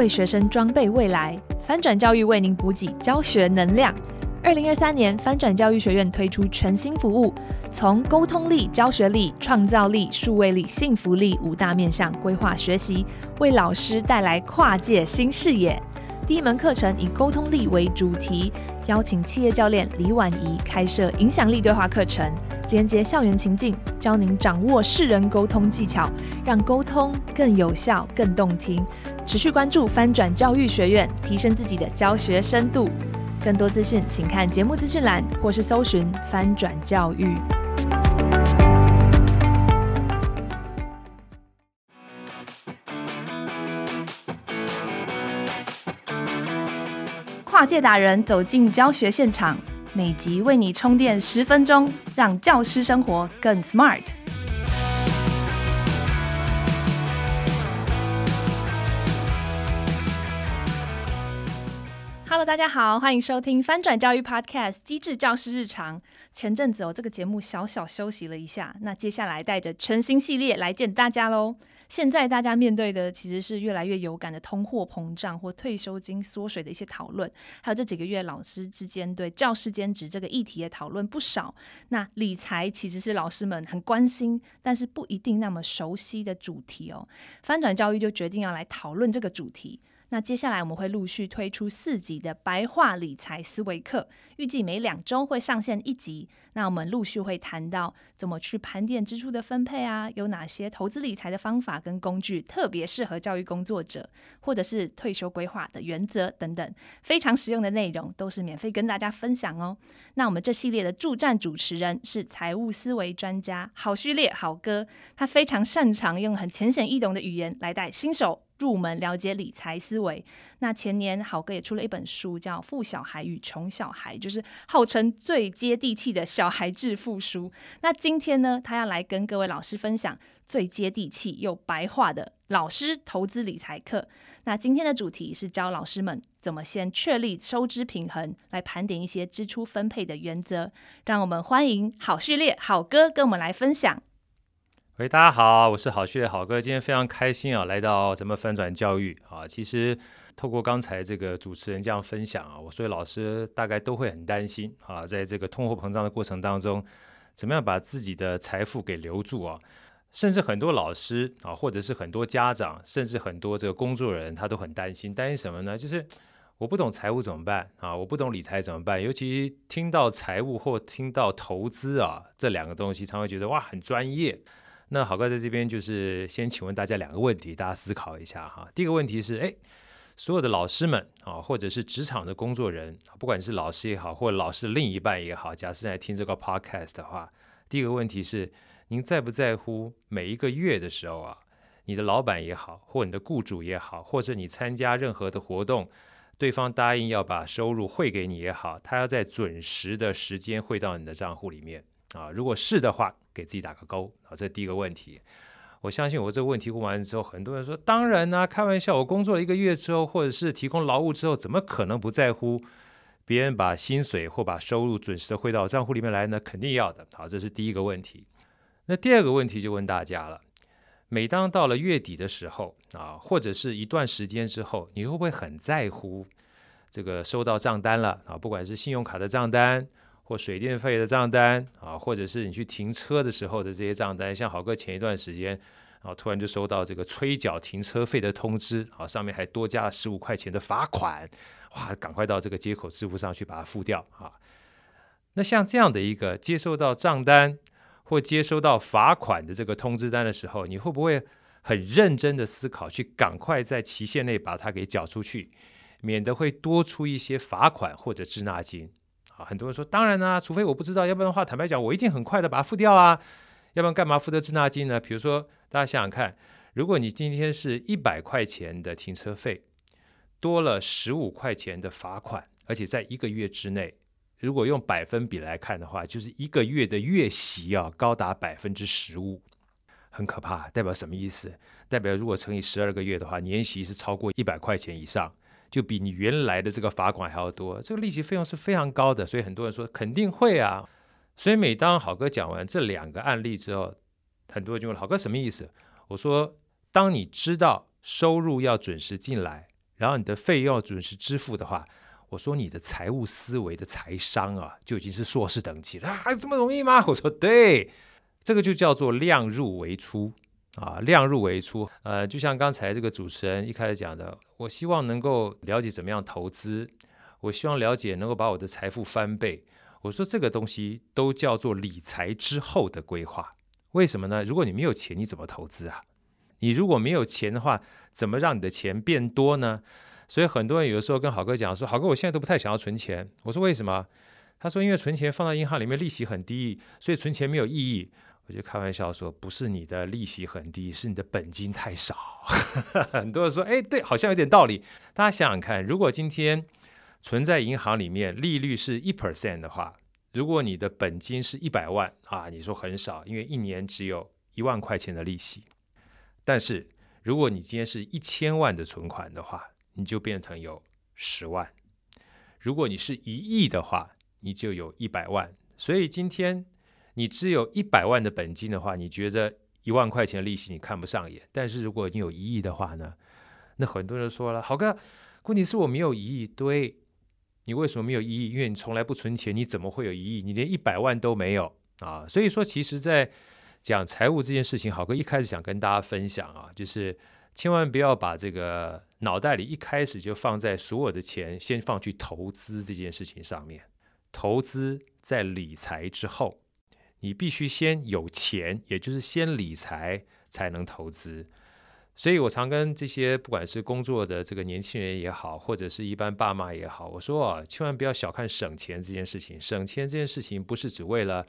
为学生装备未来，翻转教育为您补给教学能量。二零二三年，翻转教育学院推出全新服务，从沟通力、教学力、创造力、数位力、幸福力五大面向规划学习，为老师带来跨界新视野。第一门课程以沟通力为主题，邀请企业教练李婉仪开设影响力对话课程，连接校园情境，教您掌握世人沟通技巧，让沟通更有效、更动听。持续关注翻转教育学院，提升自己的教学深度。更多资讯，请看节目资讯栏，或是搜寻“翻转教育”。跨界达人走进教学现场，每集为你充电十分钟，让教师生活更 smart。Hello，大家好，欢迎收听翻转教育 Podcast《机智教师日常》。前阵子哦，这个节目小小休息了一下，那接下来带着全新系列来见大家喽。现在大家面对的其实是越来越有感的通货膨胀或退休金缩水的一些讨论，还有这几个月老师之间对教师兼职这个议题的讨论不少。那理财其实是老师们很关心，但是不一定那么熟悉的主题哦。翻转教育就决定要来讨论这个主题。那接下来我们会陆续推出四集的白话理财思维课，预计每两周会上线一集。那我们陆续会谈到怎么去盘点支出的分配啊，有哪些投资理财的方法跟工具特别适合教育工作者，或者是退休规划的原则等等，非常实用的内容都是免费跟大家分享哦。那我们这系列的助战主持人是财务思维专家郝旭烈郝哥，他非常擅长用很浅显易懂的语言来带新手入门了解理财思维。那前年好哥也出了一本书，叫《富小孩与穷小孩》，就是号称最接地气的小孩致富书。那今天呢，他要来跟各位老师分享最接地气又白话的老师投资理财课。那今天的主题是教老师们怎么先确立收支平衡，来盘点一些支出分配的原则。让我们欢迎好序列好哥跟我们来分享。喂，大家好，我是郝旭的好哥，今天非常开心啊，来到咱们翻转教育啊。其实透过刚才这个主持人这样分享啊，我所以老师大概都会很担心啊，在这个通货膨胀的过程当中，怎么样把自己的财富给留住啊？甚至很多老师啊，或者是很多家长，甚至很多这个工作人，他都很担心，担心什么呢？就是我不懂财务怎么办啊？我不懂理财怎么办？尤其听到财务或听到投资啊这两个东西，常会觉得哇，很专业。那郝哥在这边就是先请问大家两个问题，大家思考一下哈。第一个问题是，哎，所有的老师们啊，或者是职场的工作人，不管是老师也好，或者老师的另一半也好，假设在听这个 podcast 的话，第一个问题是，您在不在乎每一个月的时候啊，你的老板也好，或你的雇主也好，或者你参加任何的活动，对方答应要把收入汇给你也好，他要在准时的时间汇到你的账户里面啊，如果是的话。给自己打个勾啊！这是第一个问题。我相信我这个问题问完之后，很多人说：“当然啦、开玩笑！我工作了一个月之后，或者是提供劳务之后，怎么可能不在乎别人把薪水或把收入准时的汇到账户里面来呢？肯定要的。好，这是第一个问题。那第二个问题就问大家了：每当到了月底的时候啊，或者是一段时间之后，你会不会很在乎这个收到账单了啊？不管是信用卡的账单。或水电费的账单啊，或者是你去停车的时候的这些账单，像豪哥前一段时间啊，突然就收到这个催缴停车费的通知啊，上面还多加了十五块钱的罚款，哇，赶快到这个接口支付上去把它付掉啊。那像这样的一个接收到账单或接收到罚款的这个通知单的时候，你会不会很认真的思考，去赶快在期限内把它给缴出去，免得会多出一些罚款或者滞纳金？很多人说，当然啦、啊，除非我不知道，要不然的话，坦白讲，我一定很快的把它付掉啊。要不然干嘛付的滞纳金呢？比如说，大家想想看，如果你今天是一百块钱的停车费，多了十五块钱的罚款，而且在一个月之内，如果用百分比来看的话，就是一个月的月息啊，高达百分之十五，很可怕。代表什么意思？代表如果乘以十二个月的话，年息是超过一百块钱以上。就比你原来的这个罚款还要多，这个利息费用是非常高的，所以很多人说肯定会啊。所以每当好哥讲完这两个案例之后，很多人就问好哥什么意思？我说，当你知道收入要准时进来，然后你的费用要准时支付的话，我说你的财务思维的财商啊，就已经是硕士等级了啊，这么容易吗？我说对，这个就叫做量入为出啊，量入为出。呃，就像刚才这个主持人一开始讲的，我希望能够了解怎么样投资，我希望了解能够把我的财富翻倍。我说这个东西都叫做理财之后的规划。为什么呢？如果你没有钱，你怎么投资啊？你如果没有钱的话，怎么让你的钱变多呢？所以很多人有的时候跟好哥讲说：“好哥，我现在都不太想要存钱。”我说：“为什么？”他说：“因为存钱放到银行里面利息很低，所以存钱没有意义。”我就开玩笑说：“不是你的利息很低，是你的本金太少。”很多人说：“哎，对，好像有点道理。”大家想想看，如果今天存在银行里面利率是一 percent 的话，如果你的本金是一百万啊，你说很少，因为一年只有一万块钱的利息。但是如果你今天是一千万的存款的话，你就变成有十万，如果你是一亿的话，你就有一百万。所以今天你只有一百万的本金的话，你觉得一万块钱的利息你看不上眼。但是如果你有一亿的话呢？那很多人说了，郝哥，问题是我没有一亿。对，你为什么没有一亿？因为你从来不存钱，你怎么会有一亿？你连一百万都没有啊！所以说，其实，在讲财务这件事情，郝哥一开始想跟大家分享啊，就是。千万不要把这个脑袋里一开始就放在所有的钱先放去投资这件事情上面，投资在理财之后，你必须先有钱，也就是先理财才能投资。所以我常跟这些不管是工作的这个年轻人也好，或者是一般爸妈也好，我说啊，千万不要小看省钱这件事情。省钱这件事情不是只为了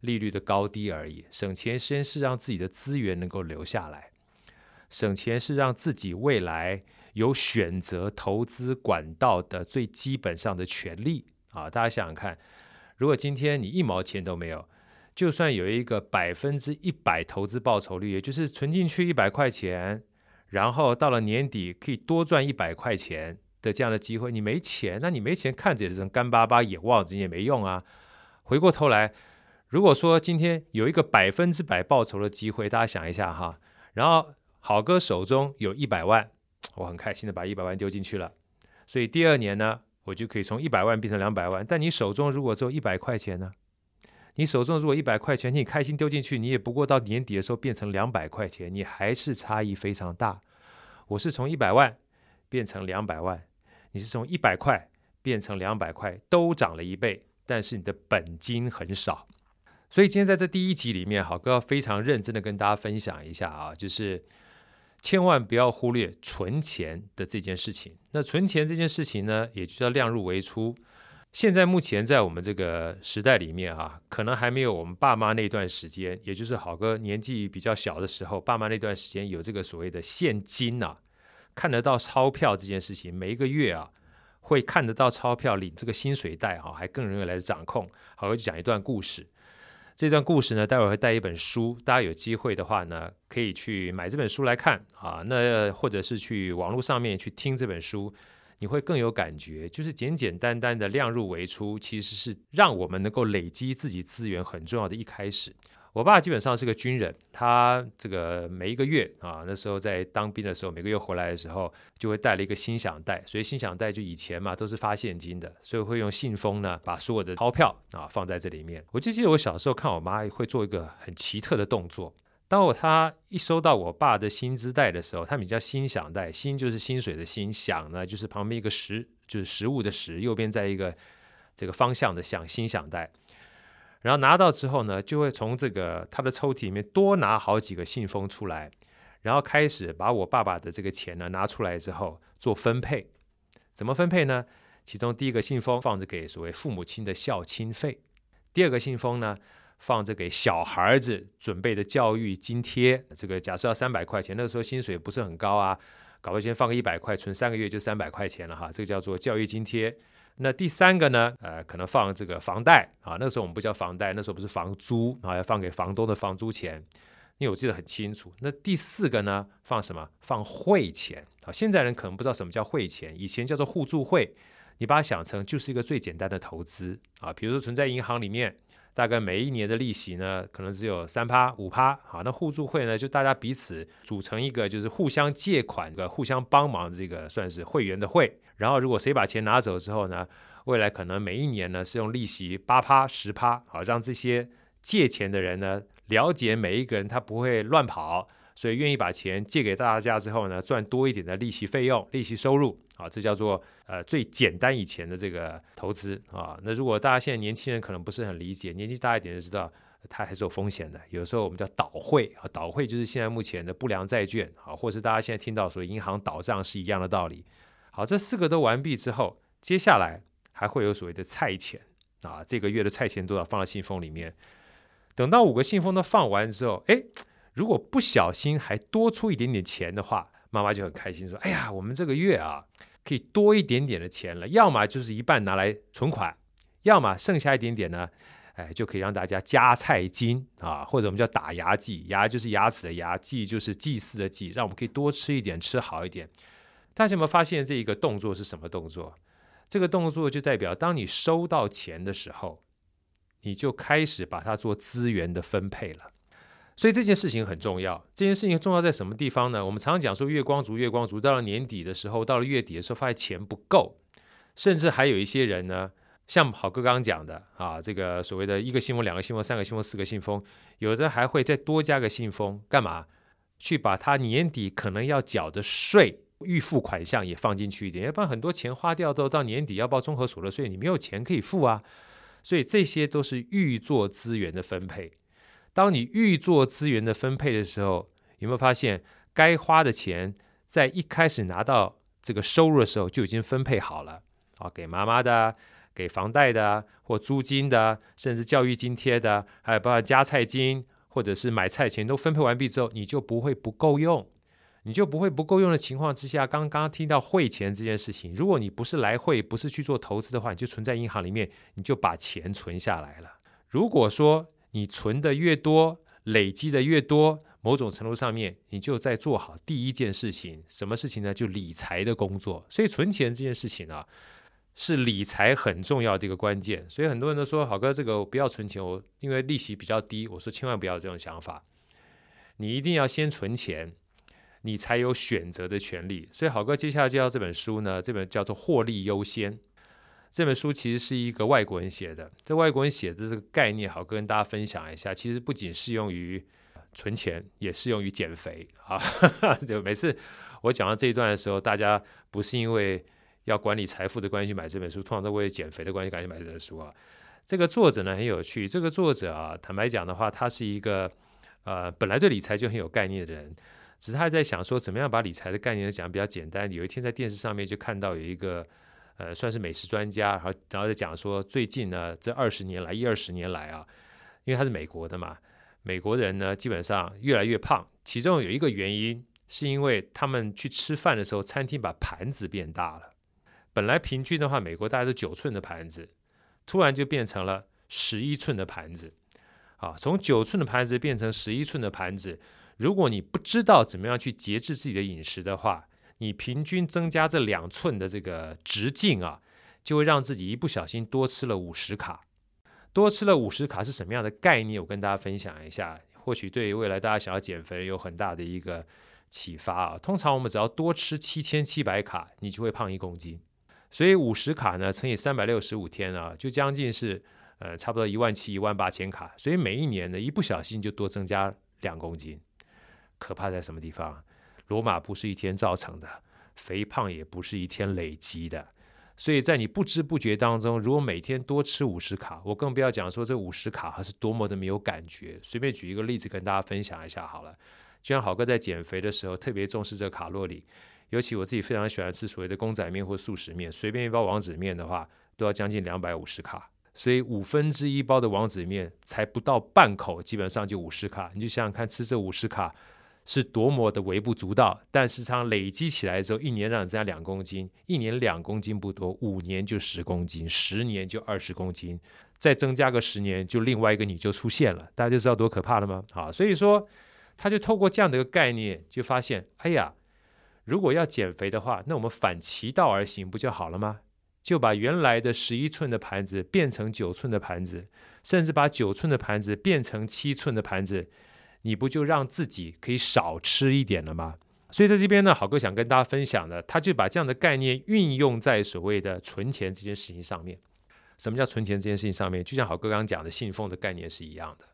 利率的高低而已，省钱先是让自己的资源能够留下来。省钱是让自己未来有选择投资管道的最基本上的权利啊！大家想想看，如果今天你一毛钱都没有，就算有一个百分之一百投资报酬率，也就是存进去一百块钱，然后到了年底可以多赚一百块钱的这样的机会，你没钱，那你没钱看着也是干巴巴眼望着也没用啊！回过头来，如果说今天有一个百分之百报酬的机会，大家想一下哈，然后。好哥手中有一百万，我很开心的把一百万丢进去了，所以第二年呢，我就可以从一百万变成两百万。但你手中如果只有一百块钱呢？你手中如果一百块钱，你开心丢进去，你也不过到年底的时候变成两百块钱，你还是差异非常大。我是从一百万变成两百万，你是从一百块变成两百块，都涨了一倍，但是你的本金很少。所以今天在这第一集里面，好哥要非常认真的跟大家分享一下啊，就是。千万不要忽略存钱的这件事情。那存钱这件事情呢，也就叫量入为出。现在目前在我们这个时代里面啊，可能还没有我们爸妈那段时间，也就是好哥年纪比较小的时候，爸妈那段时间有这个所谓的现金呐、啊，看得到钞票这件事情，每一个月啊会看得到钞票，领这个薪水袋哈、还更容易来掌控。好哥就讲一段故事。这段故事呢，待会会带一本书，大家有机会的话呢，可以去买这本书来看啊。那或者是去网络上面去听这本书，你会更有感觉。就是简简单单的量入为出，其实是让我们能够累积自己资源很重要的一开始。我爸基本上是个军人，他这个每一个月啊，那时候在当兵的时候，每个月回来的时候就会带了一个心想袋，所以心想袋就以前嘛都是发现金的，所以会用信封呢把所有的钞票啊放在这里面。我就记得我小时候看我妈会做一个很奇特的动作，当我他一收到我爸的薪资袋的时候，他们叫心想袋，心就是薪水的心，想呢就是旁边一个食就是食物的食，右边在一个这个方向的向心想袋。然后拿到之后呢，就会从这个他的抽屉里面多拿好几个信封出来，然后开始把我爸爸的这个钱呢拿出来之后做分配。怎么分配呢？其中第一个信封放着给所谓父母亲的孝亲费，第二个信封呢放着给小孩子准备的教育津贴。这个假设要三百块钱，那个时候薪水不是很高啊，搞不好先放个一百块，存三个月就三百块钱了哈，这个叫做教育津贴。那第三个呢？呃，可能放这个房贷啊。那时候我们不叫房贷，那时候不是房租啊，要放给房东的房租钱。因为我记得很清楚。那第四个呢？放什么？放汇钱啊。现在人可能不知道什么叫汇钱，以前叫做互助会。你把它想成就是一个最简单的投资啊。比如说存在银行里面，大概每一年的利息呢，可能只有三趴五趴。好，那互助会呢，就大家彼此组成一个，就是互相借款的、互相帮忙这个算是会员的会。然后，如果谁把钱拿走之后呢，未来可能每一年呢是用利息八趴十趴，好，让这些借钱的人呢了解每一个人他不会乱跑。所以愿意把钱借给大家之后呢，赚多一点的利息费用、利息收入啊，这叫做呃最简单以前的这个投资啊。那如果大家现在年轻人可能不是很理解，年纪大一点就知道它还是有风险的。有时候我们叫倒汇啊，倒汇就是现在目前的不良债券啊，或是大家现在听到说银行倒账是一样的道理。好，这四个都完毕之后，接下来还会有所谓的菜钱啊，这个月的菜钱多少放到信封里面。等到五个信封都放完之后，哎。如果不小心还多出一点点钱的话，妈妈就很开心说：“哎呀，我们这个月啊，可以多一点点的钱了。要么就是一半拿来存款，要么剩下一点点呢，哎，就可以让大家加菜金啊，或者我们叫打牙祭，牙就是牙齿的牙，祭就是祭祀的祭，让我们可以多吃一点，吃好一点。大家有没有发现这一个动作是什么动作？这个动作就代表，当你收到钱的时候，你就开始把它做资源的分配了。”所以这件事情很重要。这件事情重要在什么地方呢？我们常常讲说月光族，月光族到了年底的时候，到了月底的时候，发现钱不够，甚至还有一些人呢，像好哥刚刚讲的啊，这个所谓的一个信封、两个信封、三个信封、四个信封，有的还会再多加个信封，干嘛？去把他年底可能要缴的税预付款项也放进去一点，要不然很多钱花掉都到年底要报综合所得税，你没有钱可以付啊。所以这些都是预做资源的分配。当你预做资源的分配的时候，有没有发现该花的钱在一开始拿到这个收入的时候就已经分配好了？啊，给妈妈的、给房贷的或租金的，甚至教育津贴的，还有包括加菜金或者是买菜钱都分配完毕之后，你就不会不够用，你就不会不够用的情况之下，刚刚听到汇钱这件事情，如果你不是来汇，不是去做投资的话，你就存在银行里面，你就把钱存下来了。如果说你存的越多，累积的越多，某种程度上面，你就在做好第一件事情。什么事情呢？就理财的工作。所以存钱这件事情啊，是理财很重要的一个关键。所以很多人都说：“好哥，这个不要存钱，我因为利息比较低。”我说：“千万不要这种想法，你一定要先存钱，你才有选择的权利。”所以好哥接下来介绍这本书呢，这本叫做《获利优先》。这本书其实是一个外国人写的，这外国人写的这个概念，好跟大家分享一下。其实不仅适用于存钱，也适用于减肥啊。就每次我讲到这一段的时候，大家不是因为要管理财富的关系买这本书，通常都为了减肥的关系赶紧买这本书啊。这个作者呢很有趣，这个作者啊，坦白讲的话，他是一个呃本来对理财就很有概念的人，只是他在想说怎么样把理财的概念讲比较简单。有一天在电视上面就看到有一个。呃，算是美食专家，然后然后再讲说，最近呢，这二十年来，一二十年来啊，因为他是美国的嘛，美国人呢基本上越来越胖，其中有一个原因是因为他们去吃饭的时候，餐厅把盘子变大了。本来平均的话，美国大概是九寸的盘子，突然就变成了十一寸的盘子。啊，从九寸的盘子变成十一寸的盘子，如果你不知道怎么样去节制自己的饮食的话，你平均增加这两寸的这个直径啊，就会让自己一不小心多吃了五十卡。多吃了五十卡是什么样的概念？我跟大家分享一下，或许对于未来大家想要减肥有很大的一个启发啊。通常我们只要多吃七千七百卡，你就会胖一公斤。所以五十卡呢，乘以三百六十五天啊，就将近是呃差不多一万七一万八千卡。所以每一年呢，一不小心就多增加两公斤。可怕在什么地方？罗马不是一天造成的，肥胖也不是一天累积的，所以在你不知不觉当中，如果每天多吃五十卡，我更不要讲说这五十卡还是多么的没有感觉。随便举一个例子跟大家分享一下好了，就像好哥在减肥的时候特别重视这个卡路里，尤其我自己非常喜欢吃所谓的公仔面或素食面，随便一包王子面的话都要将近两百五十卡，所以五分之一包的王子面才不到半口，基本上就五十卡，你就想想看，吃这五十卡。是多么的微不足道，但是它累积起来之后，一年让你增加两公斤，一年两公斤不多，五年就十公斤，十年就二十公斤，再增加个十年，就另外一个你就出现了，大家就知道多可怕了吗？好，所以说他就透过这样的一个概念，就发现，哎呀，如果要减肥的话，那我们反其道而行不就好了吗？就把原来的十一寸的盘子变成九寸的盘子，甚至把九寸的盘子变成七寸的盘子，你不就让自己可以少吃一点了吗？所以在这边呢，好哥想跟大家分享的，他就把这样的概念运用在所谓的存钱这件事情上面。什么叫存钱这件事情上面？就像好哥刚刚讲的信奉的概念是一样的。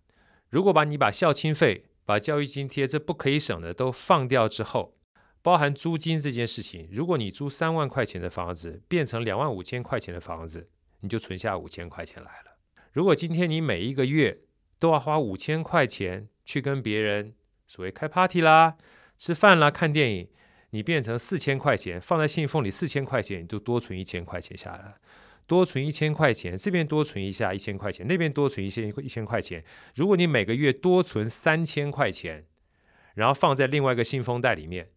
如果把你把孝亲费、把教育津贴这不可以省的都放掉之后，包含租金这件事情，如果你租三万块钱的房子变成两万五千块钱的房子，你就存下五千块钱来了。如果今天你每一个月都要花五千块钱去跟别人所谓开 party 啦、吃饭啦、看电影，你变成四千块钱放在信封里，四千块钱你就多存一千块钱下来。多存一千块钱，这边多存一下一千块钱，那边多存一些一千块钱。如果你每个月多存三千块钱，然后放在另外一个信封袋里面，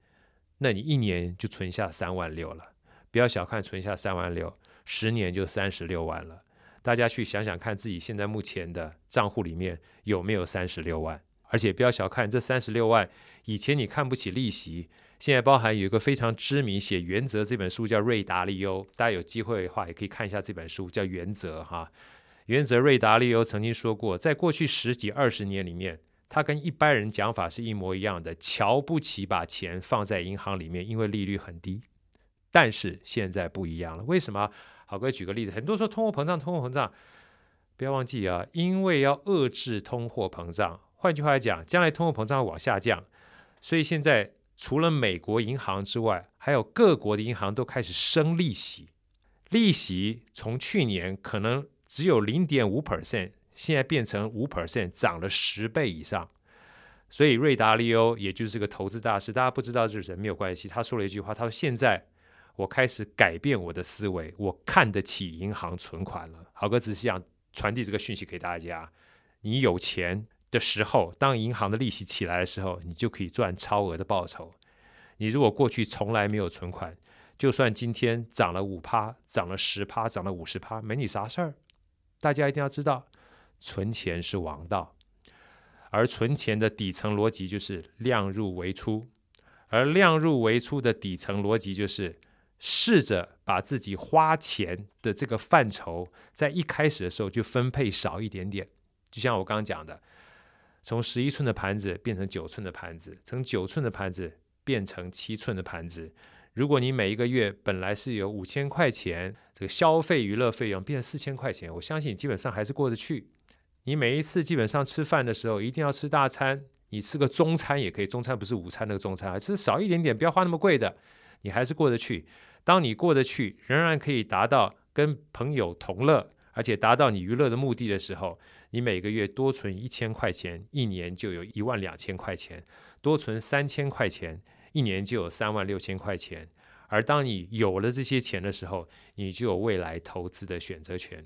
那你一年就存下三万六了。不要小看存下三万六，十年就三十六万了。大家去想想看，自己现在目前的账户里面有没有三十六万？而且不要小看这三十六万，以前你看不起利息。现在包含有一个非常知名写《原则》这本书叫瑞达利欧，大家有机会的话也可以看一下这本书，叫《原则》哈。《原则》瑞达利欧曾经说过，在过去十几二十年里面，他跟一般人讲法是一模一样的，瞧不起把钱放在银行里面，因为利率很低。但是现在不一样了，为什么？好，各位举个例子，很多说通货膨胀，通货膨胀，不要忘记啊，因为要遏制通货膨胀，换句话来讲，将来通货膨胀会往下降，所以现在。除了美国银行之外，还有各国的银行都开始升利息。利息从去年可能只有零点五 percent，现在变成五 percent，涨了十倍以上。所以瑞达利欧也就是个投资大师，大家不知道这是人没有关系。他说了一句话，他说：“现在我开始改变我的思维，我看得起银行存款了。”好哥只是想传递这个讯息给大家：你有钱。的时候，当银行的利息起来的时候，你就可以赚超额的报酬。你如果过去从来没有存款，就算今天涨了五趴、涨了十趴、涨了五十趴，没你啥事儿。大家一定要知道，存钱是王道，而存钱的底层逻辑就是量入为出，而量入为出的底层逻辑就是试着把自己花钱的这个范畴，在一开始的时候就分配少一点点。就像我刚刚讲的。从十一寸的盘子变成九寸的盘子，从九寸的盘子变成七寸的盘子。如果你每一个月本来是有五千块钱这个消费娱乐费用，变成四千块钱，我相信你基本上还是过得去。你每一次基本上吃饭的时候一定要吃大餐，你吃个中餐也可以，中餐不是午餐那个中餐，吃少一点点，不要花那么贵的，你还是过得去。当你过得去，仍然可以达到跟朋友同乐，而且达到你娱乐的目的的时候。你每个月多存一千块钱，一年就有一万两千块钱；多存三千块钱，一年就有三万六千块钱。而当你有了这些钱的时候，你就有未来投资的选择权。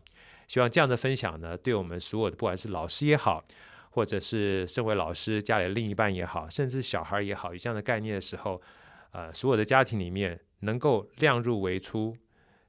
希望这样的分享呢，对我们所有的不管是老师也好，或者是身为老师家里的另一半也好，甚至小孩也好，有这样的概念的时候，呃，所有的家庭里面能够量入为出，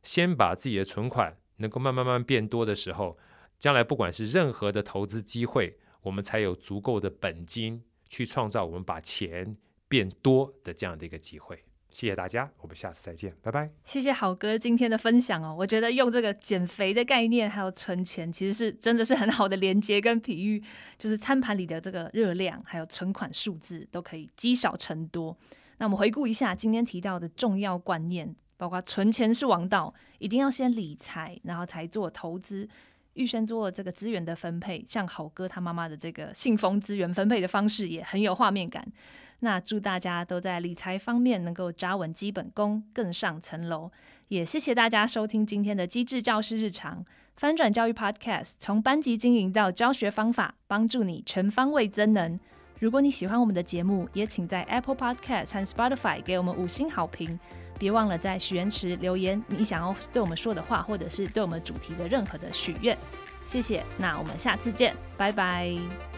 先把自己的存款能够慢慢慢变多的时候。将来不管是任何的投资机会，我们才有足够的本金去创造我们把钱变多的这样的一个机会。谢谢大家，我们下次再见，拜拜。谢谢好哥今天的分享哦，我觉得用这个减肥的概念还有存钱，其实是真的是很好的连接跟比喻，就是餐盘里的这个热量还有存款数字都可以积少成多。那我们回顾一下今天提到的重要观念，包括存钱是王道，一定要先理财，然后才做投资。预先做这个资源的分配，像好哥他妈妈的这个信封资源分配的方式也很有画面感。那祝大家都在理财方面能够扎稳基本功，更上层楼。也谢谢大家收听今天的机智教师日常翻转教育 Podcast，从班级经营到教学方法，帮助你全方位增能。如果你喜欢我们的节目，也请在 Apple Podcast 和 Spotify 给我们五星好评。别忘了在许愿池留言你想要对我们说的话，或者是对我们主题的任何的许愿。谢谢，那我们下次见，拜拜。